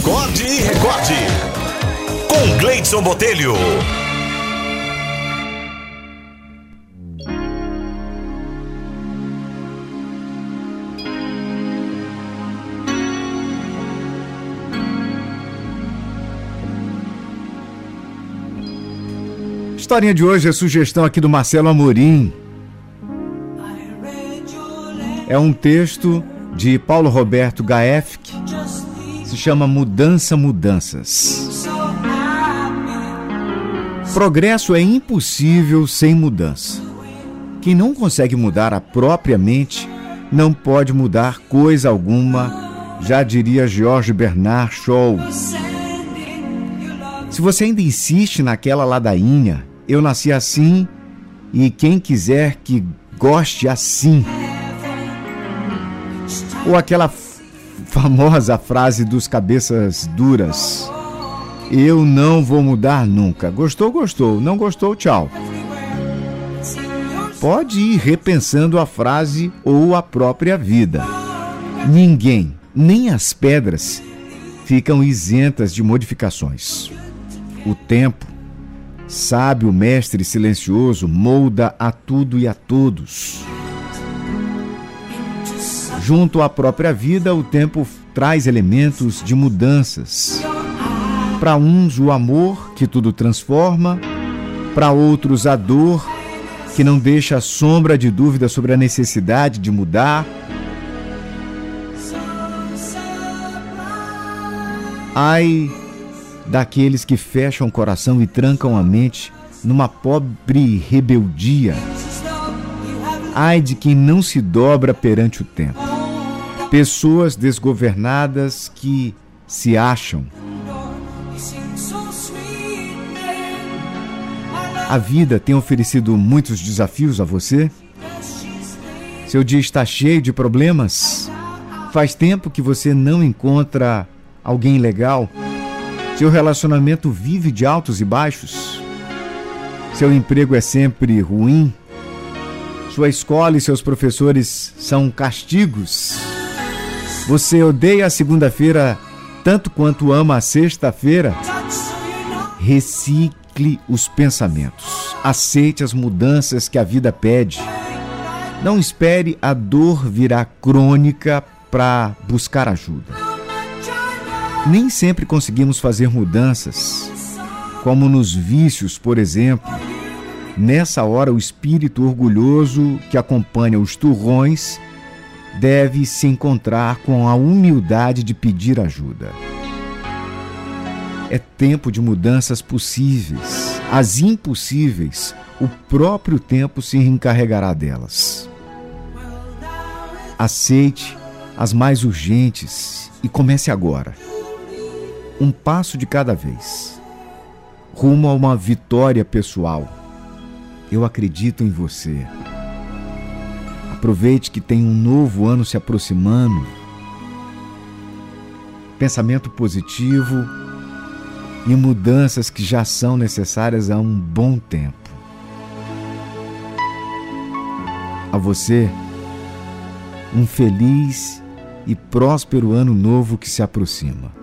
Acorde e recorde. Com Gleidson Botelho. Historinha de hoje é sugestão aqui do Marcelo Amorim. É um texto de Paulo Roberto Gaefk, se chama Mudança Mudanças. Progresso é impossível sem mudança. Quem não consegue mudar a própria mente não pode mudar coisa alguma, já diria George Bernard Shaw. Se você ainda insiste naquela ladainha, eu nasci assim e quem quiser que goste assim. Ou aquela famosa frase dos cabeças duras. Eu não vou mudar nunca. Gostou, gostou. Não gostou, tchau. Pode ir repensando a frase ou a própria vida. Ninguém, nem as pedras, ficam isentas de modificações. O tempo, sábio mestre silencioso, molda a tudo e a todos. Junto à própria vida, o tempo traz elementos de mudanças. Para uns, o amor, que tudo transforma, para outros, a dor, que não deixa sombra de dúvida sobre a necessidade de mudar. Ai daqueles que fecham o coração e trancam a mente numa pobre rebeldia. Ai de quem não se dobra perante o tempo. Pessoas desgovernadas que se acham A vida tem oferecido muitos desafios a você? Seu dia está cheio de problemas? Faz tempo que você não encontra alguém legal? Seu relacionamento vive de altos e baixos? Seu emprego é sempre ruim? Sua escola e seus professores são castigos? Você odeia a segunda-feira tanto quanto ama a sexta-feira? Recicle os pensamentos. Aceite as mudanças que a vida pede. Não espere a dor virar crônica para buscar ajuda. Nem sempre conseguimos fazer mudanças, como nos vícios, por exemplo. Nessa hora, o espírito orgulhoso que acompanha os turrões deve se encontrar com a humildade de pedir ajuda. É tempo de mudanças possíveis. As impossíveis, o próprio tempo se encarregará delas. Aceite as mais urgentes e comece agora. Um passo de cada vez. Rumo a uma vitória pessoal. Eu acredito em você. Aproveite que tem um novo ano se aproximando. Pensamento positivo e mudanças que já são necessárias há um bom tempo. A você, um feliz e próspero ano novo que se aproxima.